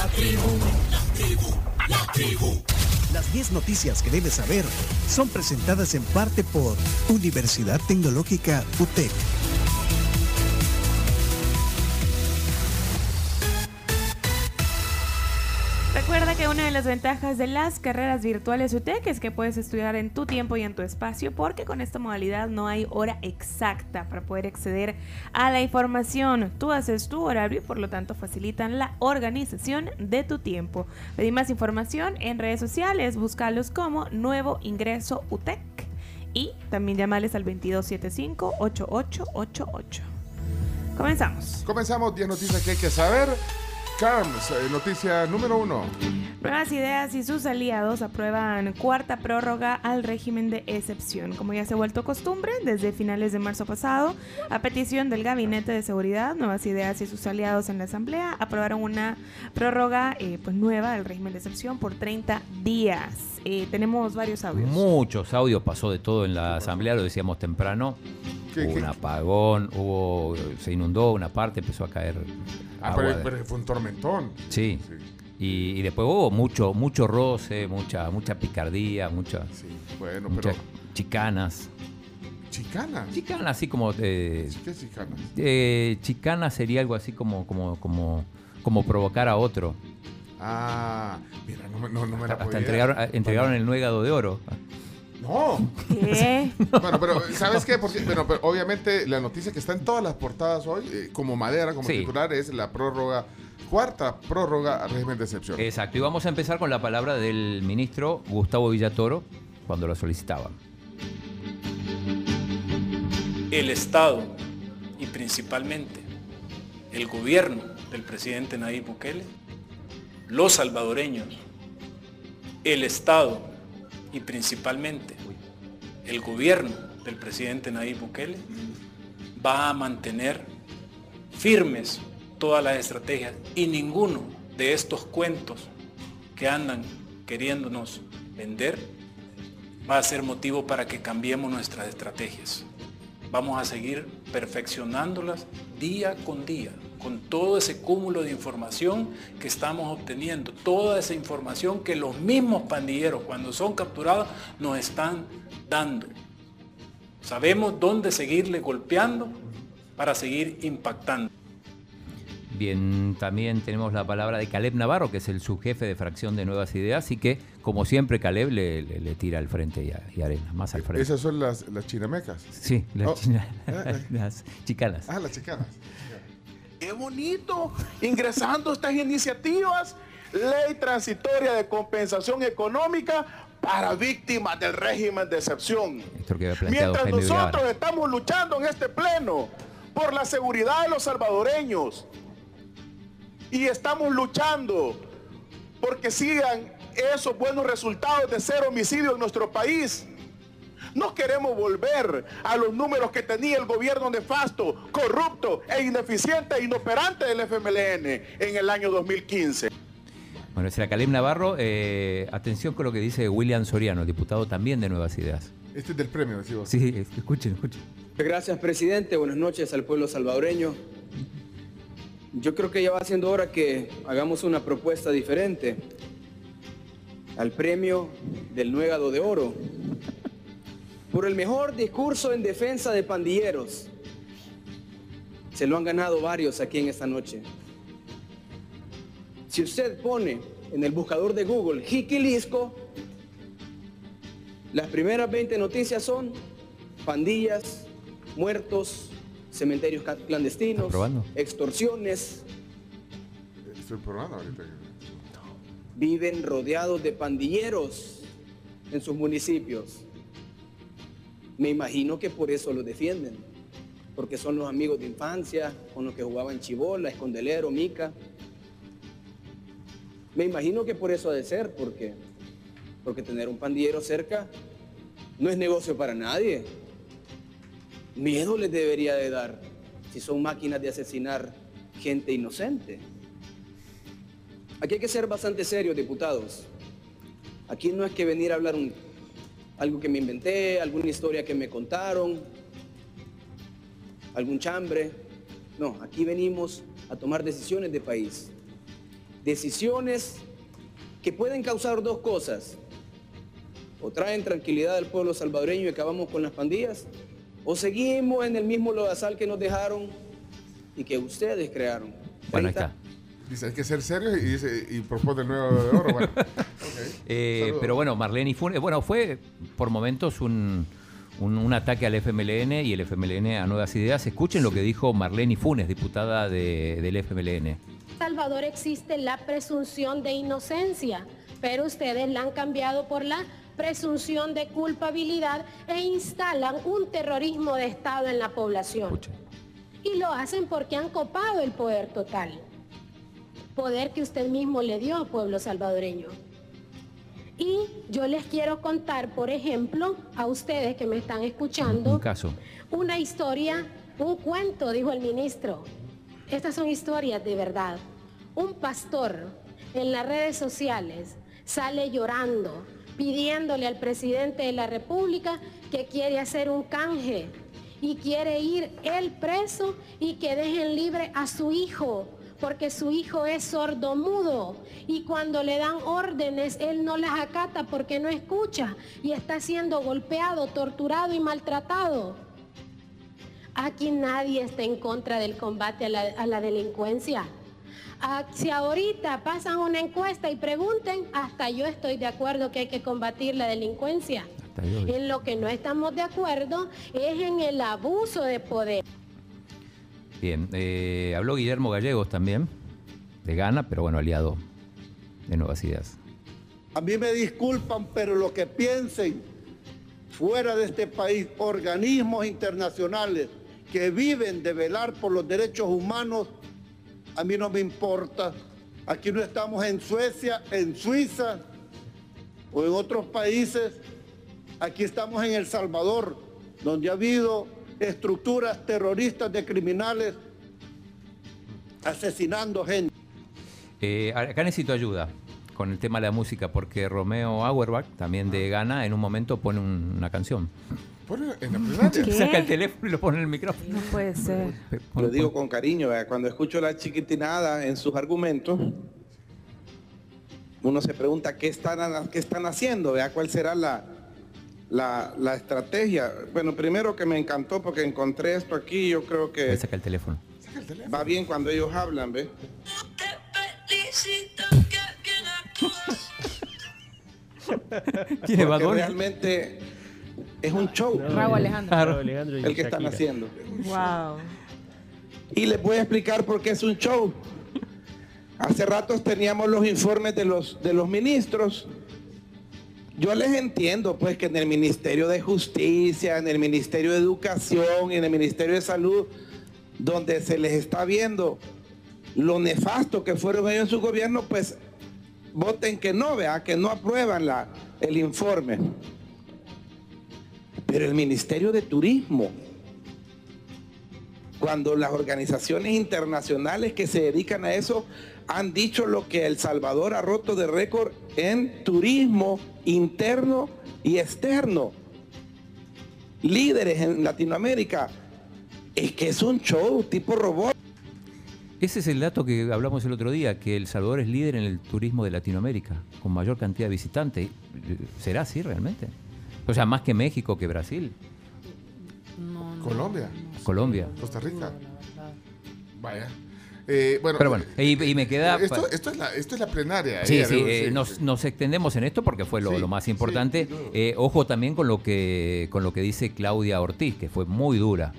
La tribu, la tribu, la tribu. Las 10 noticias que debes saber son presentadas en parte por Universidad Tecnológica UTEC. Una de las ventajas de las carreras virtuales UTEC es que puedes estudiar en tu tiempo y en tu espacio porque con esta modalidad no hay hora exacta para poder acceder a la información. Tú haces tu horario y por lo tanto facilitan la organización de tu tiempo. Pedí más información en redes sociales, búscalos como Nuevo Ingreso UTEC y también llamales al 2275-8888. Comenzamos. Comenzamos 10 noticias que hay que saber. Carms, eh, noticia número uno. Nuevas Ideas y sus aliados aprueban cuarta prórroga al régimen de excepción. Como ya se ha vuelto costumbre, desde finales de marzo pasado, a petición del Gabinete de Seguridad, Nuevas Ideas y sus aliados en la Asamblea aprobaron una prórroga eh, pues, nueva del régimen de excepción por 30 días. Eh, tenemos varios audios. Muchos audios, pasó de todo en la Asamblea, lo decíamos temprano. ¿Qué- hubo qué? un apagón, hubo, se inundó una parte, empezó a caer. Ah, agua pero, de- pero fue un tormentón. Sí. Sí, Y, y después hubo mucho, mucho roce, mucha, mucha picardía, mucha, sí. Bueno, muchas pero. chicanas. ¿Chicana? Chicanas así como eh, ¿Qué es chicana? eh, chicana sería algo así como, como, como, como provocar a otro. Ah, mira, no, me- no, no me la Hasta podía- entregaron, entregaron el nuegado de oro. No. ¿Qué? Bueno, pero ¿sabes qué? Porque, bueno, pero obviamente la noticia que está en todas las portadas hoy, eh, como madera, como Sí. titular, es la prórroga, cuarta prórroga al régimen de excepción. Exacto, y vamos a empezar con la palabra del ministro Gustavo Villatoro cuando lo solicitaba. el Estado y principalmente el gobierno del presidente Nayib Bukele, los salvadoreños, el Estado y principalmente el gobierno del presidente Nayib Bukele va a mantener firmes todas las estrategias y ninguno de estos cuentos que andan queriéndonos vender va a ser motivo para que cambiemos nuestras estrategias. Vamos a seguir perfeccionándolas día con día, con todo ese cúmulo de información que estamos obteniendo, toda esa información que los mismos pandilleros cuando son capturados nos están dando. Sabemos dónde seguirle golpeando para seguir impactando. Bien, también tenemos la palabra de Caleb Navarro, que es el subjefe de fracción de Nuevas Ideas, así que, como siempre, Caleb le, le- le tira al frente y, a- y arena, más al frente. Esas son las, las chinamecas. Sí, las, Oh. china- Eh, eh. las chicanas. Ah, las chicanas. Qué bonito, ingresando estas iniciativas, ley transitoria de compensación económica para víctimas del régimen de excepción. Mientras nosotros estamos luchando en este pleno por la seguridad de los salvadoreños y estamos luchando porque sigan esos buenos resultados de cero homicidio en nuestro país. No queremos volver a los números que tenía el gobierno nefasto, corrupto e ineficiente e inoperante del FMLN en el año 2015. Bueno, era Caleb Navarro. eh, atención con lo que dice William Soriano, diputado también de Nuevas Ideas. Este es del premio, decimos. Sí, escuchen, escuchen. Gracias, presidente. Buenas noches al pueblo salvadoreño. Yo creo que ya va siendo hora que hagamos una propuesta diferente al premio del Nuegado de Oro por el mejor discurso en defensa de pandilleros. Se lo han ganado varios aquí en esta noche. Si usted pone en el buscador de Google Jiquilisco, las primeras 20 noticias son pandillas, muertos, cementerios clandestinos, extorsiones, Estoy probando ahorita. viven rodeados de pandilleros en sus municipios. Me imagino que por eso lo defienden, porque son los amigos de infancia, con los que jugaban chibola, escondelero, mica. Me imagino que por eso ha de ser, porque, porque tener un pandillero cerca no es negocio para nadie. Miedo les debería de dar si son máquinas de asesinar gente inocente. Aquí hay que ser bastante serios, diputados. Aquí no es que venir a hablar un- algo que me inventé, alguna historia que me contaron, algún chambre. No, aquí venimos a tomar decisiones de país. decisiones que pueden causar dos cosas. O traen tranquilidad al pueblo salvadoreño y acabamos con las pandillas, o seguimos en el mismo lodazal que nos dejaron y que ustedes crearon. Bueno, ahí está. Dice, hay que ser serios y, dice, y propone el nuevo de oro. Bueno. Eh, pero bueno, Marlene y Funes, bueno, fue por momentos un, un, un ataque al FMLN y el FMLN a Nuevas Ideas. Escuchen lo que dijo Marlene y Funes, diputada de- del FMLN. Salvador existe la presunción de inocencia, pero ustedes la han cambiado por la presunción de culpabilidad e instalan un terrorismo de Estado en la población. Escuchen. Y lo hacen porque han copado el poder total. Poder que usted mismo le dio al pueblo salvadoreño. Y yo les quiero contar, por ejemplo, a ustedes que me están escuchando, Un caso. una historia, un cuento, dijo el ministro. Estas son historias de verdad. Un pastor en las redes sociales sale llorando, pidiéndole al presidente de la República que quiere hacer un canje y quiere ir él preso y que dejen libre a su hijo, porque su hijo es sordomudo y cuando le dan órdenes él no las acata porque no escucha y está siendo golpeado, torturado y maltratado. Aquí nadie está en contra del combate a la, a la delincuencia. Ah, si ahorita pasan una encuesta y pregunten, hasta yo estoy de acuerdo que hay que combatir la delincuencia. En lo que no estamos de acuerdo es en el abuso de poder. Bien, eh, habló Guillermo Gallegos también, de Gana, pero bueno, aliado de Nuevas Ideas. A mí me disculpan, pero lo que piensen fuera de este país, organismos internacionales que viven de velar por los derechos humanos, a mí no me importa. Aquí no estamos en Suecia, en Suiza o en otros países. Aquí estamos en El Salvador, donde ha habido estructuras terroristas de criminales asesinando gente. Eh, acá necesito ayuda con el tema de la música, porque Romeo Auerbach, también de Gana, en un momento pone un- una canción. Ponlo en la plenaria. ¿Qué? Saca el teléfono y lo pone en el micrófono. No puede ser. Lo digo con cariño, ¿verdad? cuando escucho la chiquitinada en sus argumentos, uno se pregunta qué están, qué están haciendo, ¿verdad? cuál será la, la, la estrategia. Bueno, primero que me encantó porque encontré esto aquí, yo creo que saca el teléfono. va bien cuando ellos hablan, ¿ve? ¿Tiene Porque realmente es un show Raúl Alejandro. Claro. el que están haciendo. Wow. Y les voy a explicar por qué es un show. Hace ratos teníamos los informes de los, de los ministros. Yo les entiendo, pues, que en el Ministerio de Justicia, en el Ministerio de Educación, en el Ministerio de Salud, donde se les está viendo lo nefasto que fueron ellos en su gobierno, pues voten que no, vea, que no aprueban la, el informe. Pero el Ministerio de Turismo, cuando las organizaciones internacionales que se dedican a eso han dicho lo que El Salvador ha roto de récord en turismo interno y externo. Líderes en Latinoamérica. Es que es un show tipo robot. Ese es el dato que hablamos el otro día, que El Salvador es líder en el turismo de Latinoamérica, con mayor cantidad de visitantes. ¿Será así realmente? O sea, más que México, que Brasil, Colombia, Colombia. Costa Rica. Vaya. Eh, bueno, Pero bueno, y, y me queda... Esto, esto es la, esto es la plenaria. Sí, eh, sí, eh, sí, nos, sí. nos extendemos en esto porque fue lo, Sí, lo más importante. Eh, ojo también con lo que con lo que dice Claudia Ortiz, que fue muy dura.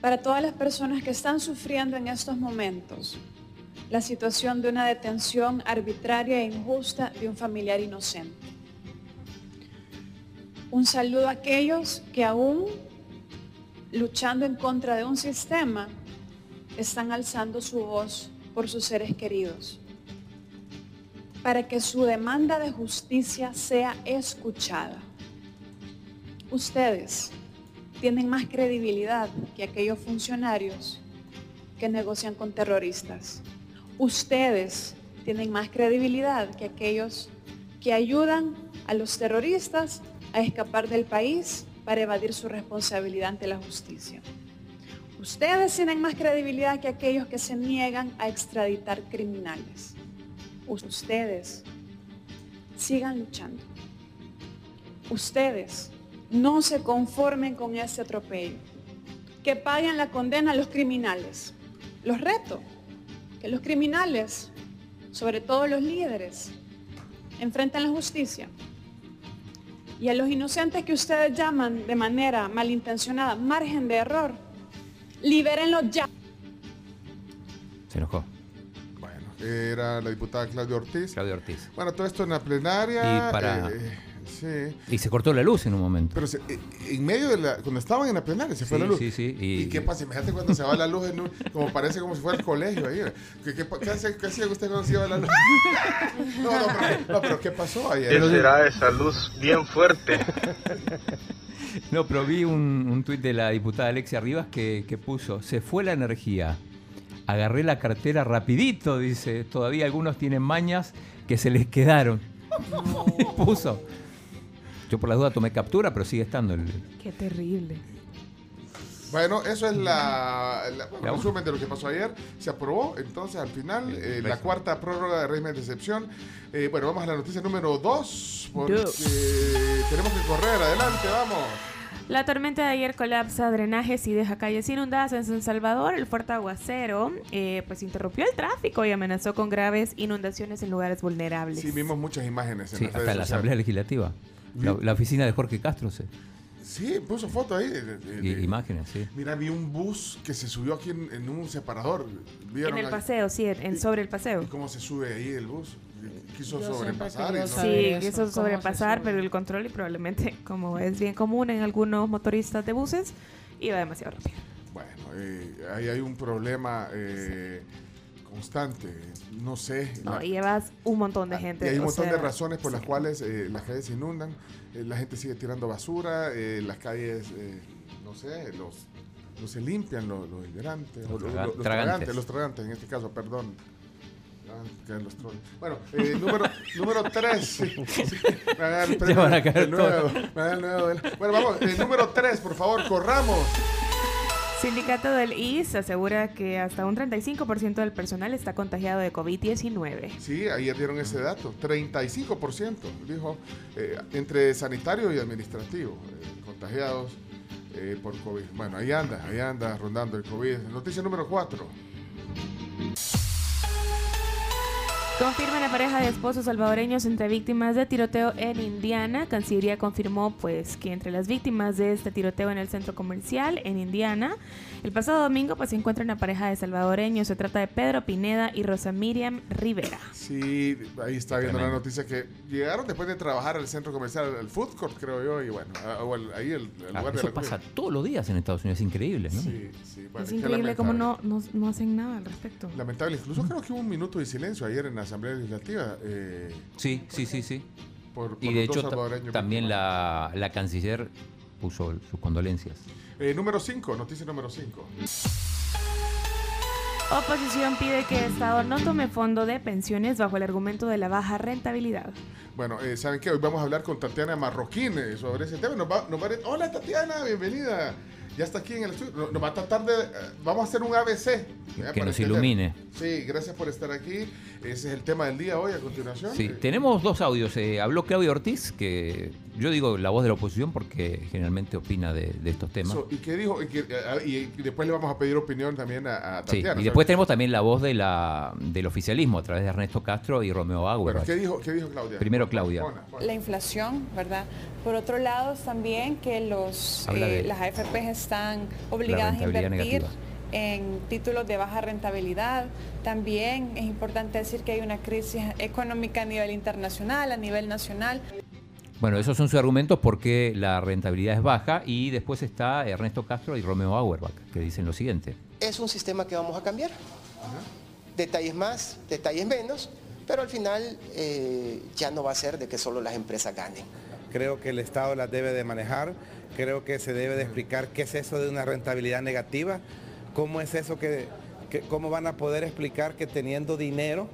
Para todas las personas que están sufriendo en estos momentos la situación de una detención arbitraria e injusta de un familiar inocente. Un saludo a aquellos que aún luchando en contra de un sistema están alzando su voz por sus seres queridos. Para que su demanda de justicia sea escuchada. Ustedes tienen más credibilidad que aquellos funcionarios que negocian con terroristas. Ustedes tienen más credibilidad que aquellos que ayudan a los terroristas a escapar del país para evadir su responsabilidad ante la justicia. Ustedes tienen más credibilidad que aquellos que se niegan a extraditar criminales. Ustedes sigan luchando. Ustedes no se conformen con ese atropello. Que paguen la condena a los criminales. Los reto. Que los criminales, sobre todo los líderes, enfrenten la justicia. Y a los inocentes que ustedes llaman de manera malintencionada margen de error, libérenlo ya. Se enojó. Bueno, era la diputada Claudia Ortiz. Claudia Ortiz. Bueno, todo esto en la plenaria. Y para- eh, sí. Y se cortó la luz en un momento. Pero se- eh, en medio de la. Cuando estaban en la plenaria se fue Sí, la luz. sí, sí, ¿Y, y- qué pasa? Imagínate cuando se va la luz, en un- como parece como si fuera el colegio ahí. ¿Qué, qué, hace- qué hacía usted cuando se iba la luz? no, no, pero, no, pero ¿qué pasó ayer? ¿Qué será esa luz bien fuerte? No, pero vi un, un tuit de la diputada Alexia Rivas que, que puso, se fue la energía, agarré la cartera rapidito, dice, todavía algunos tienen mañas que se les quedaron. puso. Yo por la duda tomé captura, pero sigue estando el... Qué terrible. Bueno, eso es la, la- bueno, resumen de lo que pasó ayer. Se aprobó, entonces al final, eh, la cuarta prórroga de régimen de excepción. Eh, bueno, vamos a la noticia número dos, porque tenemos que correr. Adelante, vamos. La tormenta de ayer colapsa drenajes y deja calles inundadas en San Salvador. El fuerte aguacero eh, pues interrumpió el tráfico y amenazó con graves inundaciones en lugares vulnerables. Sí, vimos muchas imágenes en Sí, las hasta redes la. Asamblea Legislativa. La, la oficina de Jorge Castro, se, Sí, puso foto ahí. de- de- de- y- imágenes, sí. Mira, vi un bus que se subió aquí en, en un separador. ¿Vieron En el ahí? paseo, sí, en, en- sobre el paseo. ¿Y cómo se sube ahí el bus? Quiso Yo sobrepasar. y no-. Sí, eso, quiso sobrepasar, pero el control y probablemente, como es bien común en algunos motoristas de buses, iba demasiado rápido. Bueno, eh, ahí hay un problema eh, constante. No sé. No, la- llevas un montón de gente. y hay un montón de razones por las cuales eh, las calles se inundan. eh, la gente sigue tirando basura. eh, las calles, eh, no sé, los, no se limpian los, los hidrantes. Los los, tragantes. tragantes. Los tragantes, en este caso, perdón. Ah, los. Bueno, eh, número, número 3. Me van a dar el premio van a caer del nuevo, todos. me van a dar el nuevo del- Bueno, vamos. eh, número 3, por favor, corramos. Sindicato del IS asegura que hasta un 35% del personal está contagiado de COVID-19. Sí, ayer dieron ese dato. 35%, dijo, eh, entre sanitario y administrativo, eh, contagiados eh, por COVID. Bueno, ahí anda, ahí anda rondando el COVID. Noticia número 4. Confirma la pareja de esposos salvadoreños entre víctimas de tiroteo en Indiana. Cancillería confirmó pues que entre las víctimas de este tiroteo en el centro comercial en Indiana, el pasado domingo pues se encuentra una pareja de salvadoreños. Se trata de Pedro Pineda y Rosa Miriam Rivera. Sí, ahí está viendo la Tremendo. noticia que llegaron después de trabajar al centro comercial, al food court, creo yo, y bueno, a- o al- ahí el, el Ah, lugar de eso la comida. pasa todos los días en Estados Unidos, es increíble, ¿no? Sí, sí, bueno, es increíble cómo no, no, no hacen nada al respecto. Lamentable, incluso creo que hubo un minuto de silencio ayer en la Asamblea Legislativa. eh, Sí, sí, sí, sí. por, por Y de hecho también la, la canciller puso sus condolencias. Eh, número 5, noticia número 5. Oposición pide que Estado no tome fondo de pensiones bajo el argumento de la baja rentabilidad. Bueno, eh, ¿saben qué? Hoy vamos a hablar con Tatiana Marroquín eh, sobre ese tema. Nos va, nos va a- Hola Tatiana, bienvenida. Ya está aquí en el estudio. Nos, va a tratar de... eh, vamos a hacer un ABC. ¿eh? Que nos entender. ilumine. Sí, gracias por estar aquí. Ese es el tema del día hoy a continuación. Sí, Eh, tenemos dos audios. Eh, habló Claudio Ortiz, que yo digo la voz de la oposición porque generalmente opina de, de estos temas. so, ¿Y qué dijo? Y, que- y- y después le vamos a pedir opinión también a, a Sí, Tatiana. y después tenemos también la voz de la, del oficialismo a través de Ernesto Castro y Romeo Auerbach. ¿qué dijo, ¿qué dijo Claudia? Primero Claudia. La inflación, ¿verdad? Por otro lado, también que los, eh, las AFPs están obligadas a invertir negativa. en títulos de baja rentabilidad. También es importante decir que hay una crisis económica a nivel internacional, a nivel nacional. Bueno, esos son sus argumentos porque la rentabilidad es baja y después está Ernesto Castro y Romeo Auerbach, que dicen lo siguiente. es un sistema que vamos a cambiar. Detalles más, detalles menos, pero al final eh, ya no va a ser de que solo las empresas ganen. Creo que el Estado las debe de manejar, creo que se debe de explicar qué es eso de una rentabilidad negativa, cómo es eso que, que- cómo van a poder explicar que teniendo dinero,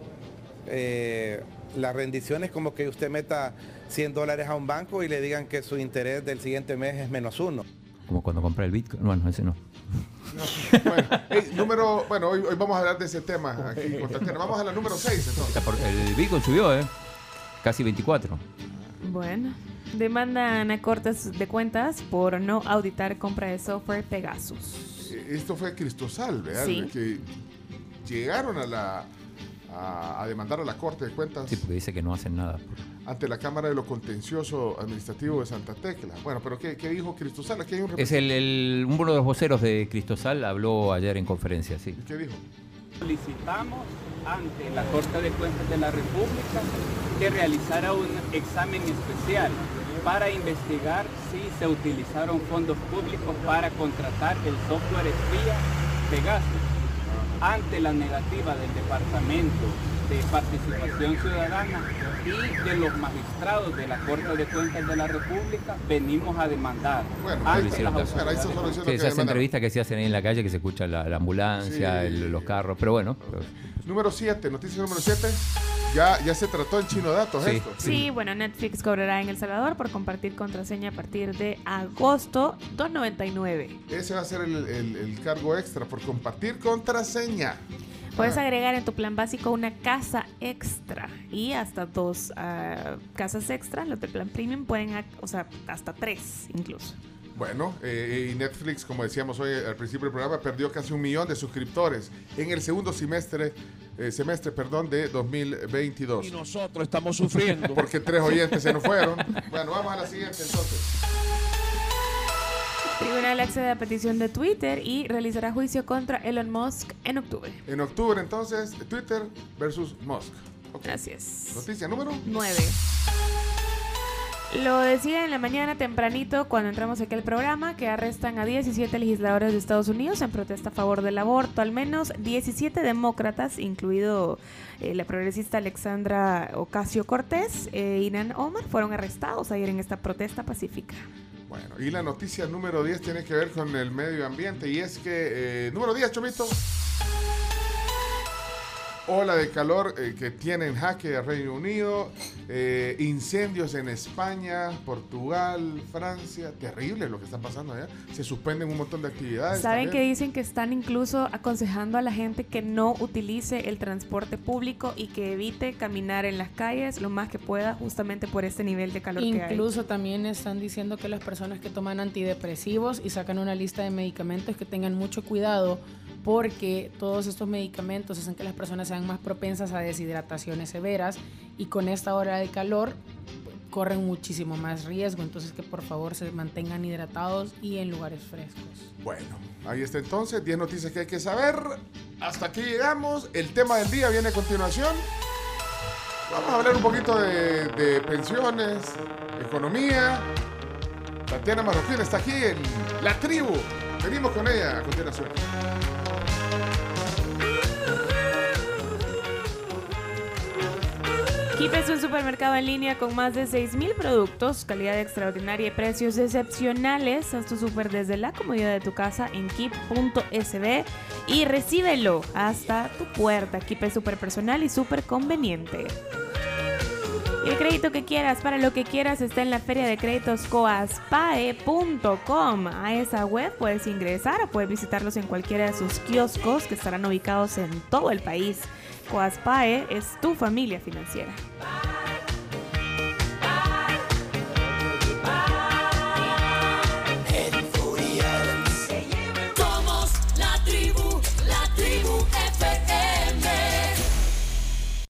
eh, la rendición es como que usted meta 100 dólares a un banco y le digan que su interés del siguiente mes es menos uno. Como cuando compré el Bitcoin. Bueno, ese no. Bueno, hey, número, bueno hoy, hoy vamos a hablar de ese tema aquí con Tatiana. Vamos a la número 6 entonces. Está por- el Bitcoin subió, ¿eh? Casi 24. Bueno, demandan a cortes de cuentas por no auditar compra de software Pegasus. Eh, Esto fue Cristosal, ¿verdad? Sí. Que llegaron a la a, a demandar a la Corte de Cuentas Sí, porque dice que no hacen nada. ante la Cámara de lo Contencioso Administrativo de Santa Tecla. Bueno, pero ¿qué, qué dijo Cristosal? Aquí hay un Es el, el- uno de los voceros de Cristosal habló ayer en conferencia, sí. ¿Qué dijo? Solicitamos ante la Corte de Cuentas de la República que realizara un examen especial para investigar si se utilizaron fondos públicos para contratar el software espía Pegasus. Ante la negativa del Departamento de Participación Ciudadana y de los magistrados de la Corte de Cuentas de la República, venimos a demandar Bueno, ante las autoridades. Sí, esas entrevistas que se hacen ahí en la calle, que se escucha la, la ambulancia, Sí. el- los carros, pero bueno. pero- Número 7, noticia número 7. Ya, ya se trató en Chino Datos Sí, esto. Sí, bueno, Netflix cobrará en El Salvador por compartir contraseña a partir de agosto 2.99. Ese va a ser el, el- el cargo extra por compartir contraseña. Puedes Ah. agregar en tu plan básico una casa extra y hasta dos ah, casas extra. Los del plan premium pueden, o sea, hasta tres incluso. Bueno, eh, y Netflix, como decíamos hoy al principio del programa, perdió casi un millón de suscriptores en el segundo semestre, eh, semestre perdón, de 2022. Y nosotros estamos sufriendo. Porque tres oyentes se nos fueron. Bueno, vamos a la siguiente entonces. Tribunal accede a petición de Twitter y realizará juicio contra Elon Musk en octubre. En octubre entonces, Twitter versus Musk. Ok. Así es. Noticia número 9. Lo decía en la mañana tempranito cuando entramos aquí al programa que arrestan a 17 legisladores de Estados Unidos en protesta a favor del aborto. Al menos 17 demócratas, incluido eh, la progresista Alexandra Ocasio Cortés e Inan Omar, fueron arrestados ayer en esta protesta pacífica. Bueno, y la noticia número 10 tiene que ver con el medio ambiente y es que, eh, número 10, Chomito, ola de calor eh, que tiene en jaque a Reino Unido, eh, incendios en España, Portugal, Francia, terrible lo que está pasando allá, se suspenden un montón de actividades. Saben que dicen que están incluso aconsejando a la gente que no utilice el transporte público y que evite caminar en las calles lo más que pueda justamente por este nivel de calor que hay. Incluso también están diciendo que las personas que toman antidepresivos y sacan una lista de medicamentos que tengan mucho cuidado porque todos estos medicamentos hacen que las personas sean más propensas a deshidrataciones severas y con esta hora de calor corren muchísimo más riesgo, entonces que por favor se mantengan hidratados y en lugares frescos. Bueno, ahí está entonces, 10 noticias que hay que saber. Hasta aquí llegamos, el tema del día viene a continuación. Vamos a hablar un poquito de, de pensiones, economía. Tatiana Marroquín está aquí en La Tribu. Venimos con ella a continuación. Keep es un supermercado en línea con más de 6.000 productos, calidad extraordinaria y precios excepcionales. Haz tu super desde la comodidad de tu casa en keep.sb y recíbelo hasta tu puerta. Keep es súper personal y súper conveniente. Y el crédito que quieras para lo que quieras está en la feria de créditos coaspae.com. A esa web puedes ingresar o puedes visitarlos en cualquiera de sus kioscos que estarán ubicados en todo el país. Coaspae es tu familia financiera.